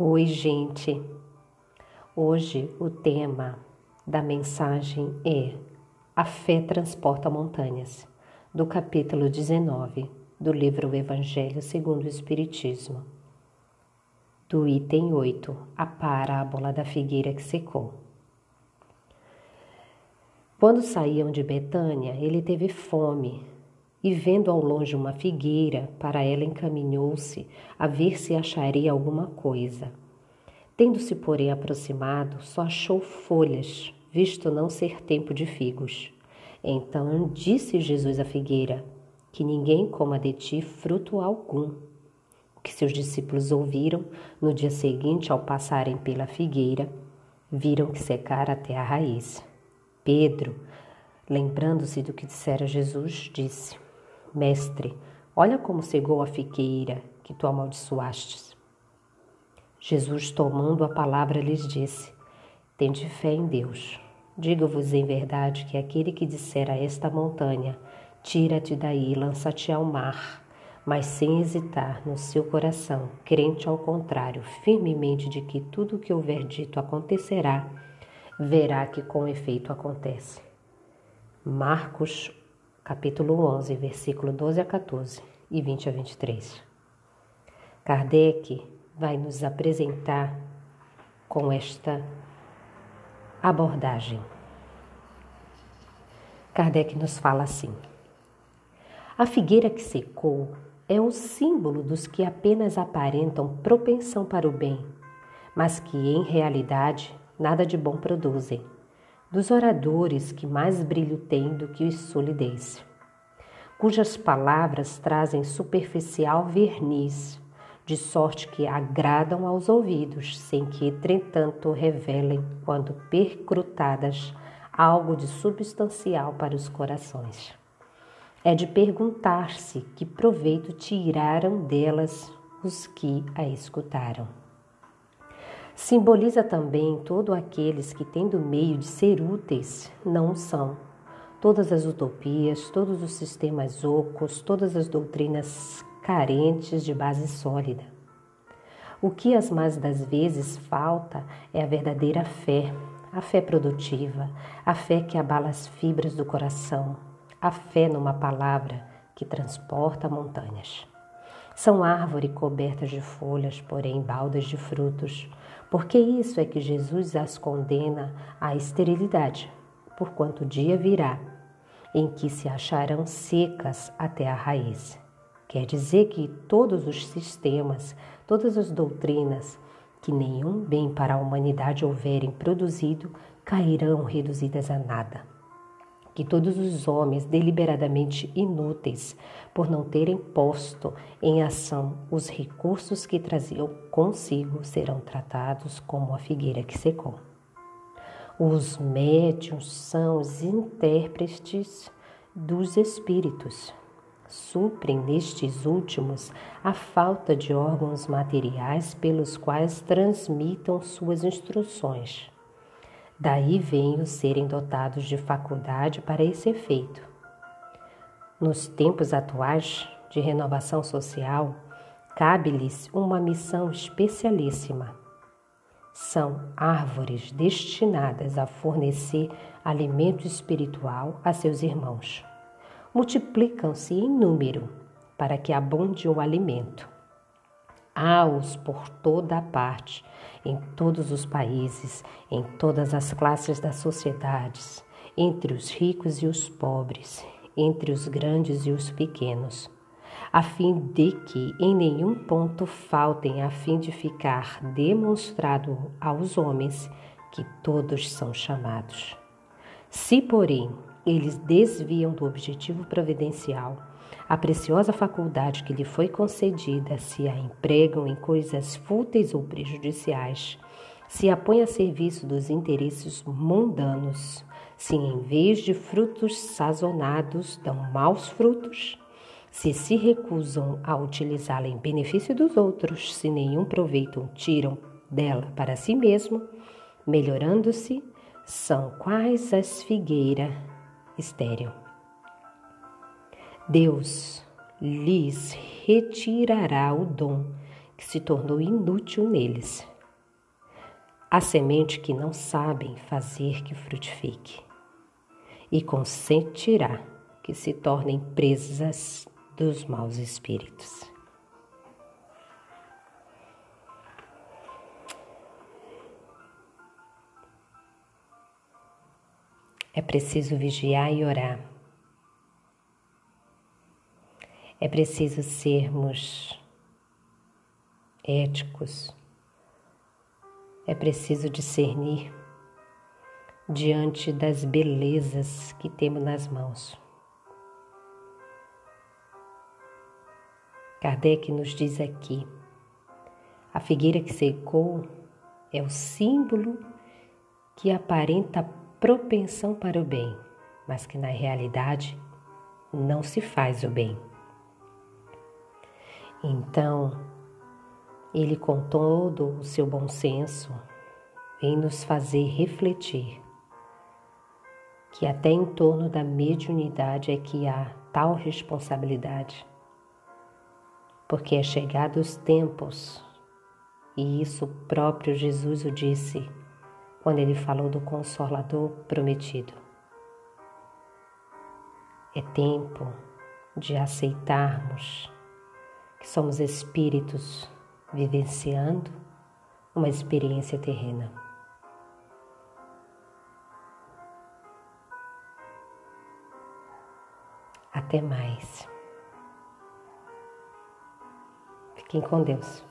Oi, gente. Hoje o tema da mensagem é A fé transporta montanhas, do capítulo 19 do livro Evangelho segundo o Espiritismo. Do item 8, a parábola da figueira que secou. Quando saíam de Betânia, ele teve fome e, vendo ao longe uma figueira, para ela encaminhou-se a ver se acharia alguma coisa. Tendo-se, porém, aproximado, só achou folhas, visto não ser tempo de figos. Então disse Jesus à figueira: Que ninguém coma de ti fruto algum. O que seus discípulos ouviram no dia seguinte, ao passarem pela figueira, viram que secara até a raiz. Pedro, lembrando-se do que dissera Jesus, disse: Mestre, olha como cegou a figueira que tu amaldiçoastes. Jesus, tomando a palavra, lhes disse: Tende fé em Deus. Digo-vos em verdade que aquele que disser a esta montanha: Tira-te daí lança-te ao mar, mas sem hesitar no seu coração, crente ao contrário, firmemente de que tudo o que houver dito acontecerá, verá que com efeito acontece. Marcos capítulo 11, versículo 12 a 14 e 20 a 23. Kardec vai nos apresentar com esta abordagem. Kardec nos fala assim: A figueira que secou é o símbolo dos que apenas aparentam propensão para o bem, mas que em realidade nada de bom produzem dos oradores que mais brilho têm do que solidez, cujas palavras trazem superficial verniz, de sorte que agradam aos ouvidos, sem que, entretanto, revelem, quando percrutadas, algo de substancial para os corações. É de perguntar-se que proveito tiraram delas os que a escutaram. Simboliza também todos aqueles que, tendo meio de ser úteis, não são. Todas as utopias, todos os sistemas ocos, todas as doutrinas carentes de base sólida. O que as mais das vezes falta é a verdadeira fé, a fé produtiva, a fé que abala as fibras do coração, a fé numa palavra que transporta montanhas. São árvores cobertas de folhas, porém baldas de frutos, porque isso é que Jesus as condena à esterilidade, porquanto o dia virá em que se acharão secas até a raiz. Quer dizer que todos os sistemas, todas as doutrinas que nenhum bem para a humanidade houverem produzido cairão reduzidas a nada que todos os homens deliberadamente inúteis, por não terem posto em ação os recursos que traziam consigo, serão tratados como a figueira que secou. Os médiuns são os intérpretes dos espíritos. Suprem nestes últimos a falta de órgãos materiais pelos quais transmitam suas instruções Daí vem os serem dotados de faculdade para esse efeito. Nos tempos atuais de renovação social, cabe-lhes uma missão especialíssima. São árvores destinadas a fornecer alimento espiritual a seus irmãos. Multiplicam-se em número para que abunde o alimento. Há-os por toda a parte, em todos os países, em todas as classes das sociedades, entre os ricos e os pobres, entre os grandes e os pequenos, a fim de que em nenhum ponto faltem, a fim de ficar demonstrado aos homens que todos são chamados. Se, porém, eles desviam do objetivo providencial, a preciosa faculdade que lhe foi concedida se a empregam em coisas fúteis ou prejudiciais, se a põe a serviço dos interesses mundanos, se em vez de frutos sazonados dão maus frutos, se se recusam a utilizá-la em benefício dos outros, se nenhum proveito tiram dela para si mesmo, melhorando-se, são quais as figueiras estéril. Deus lhes retirará o dom que se tornou inútil neles. A semente que não sabem fazer que frutifique, e consentirá que se tornem presas dos maus espíritos. É preciso vigiar e orar. É preciso sermos éticos. É preciso discernir diante das belezas que temos nas mãos. Kardec nos diz aqui: a figueira que secou é o símbolo que aparenta propensão para o bem, mas que na realidade não se faz o bem. Então, ele, com todo o seu bom senso, vem nos fazer refletir que até em torno da mediunidade é que há tal responsabilidade, porque é chegado os tempos, e isso o próprio Jesus o disse quando ele falou do Consolador prometido. É tempo de aceitarmos que somos espíritos vivenciando uma experiência terrena. Até mais. Fiquem com Deus.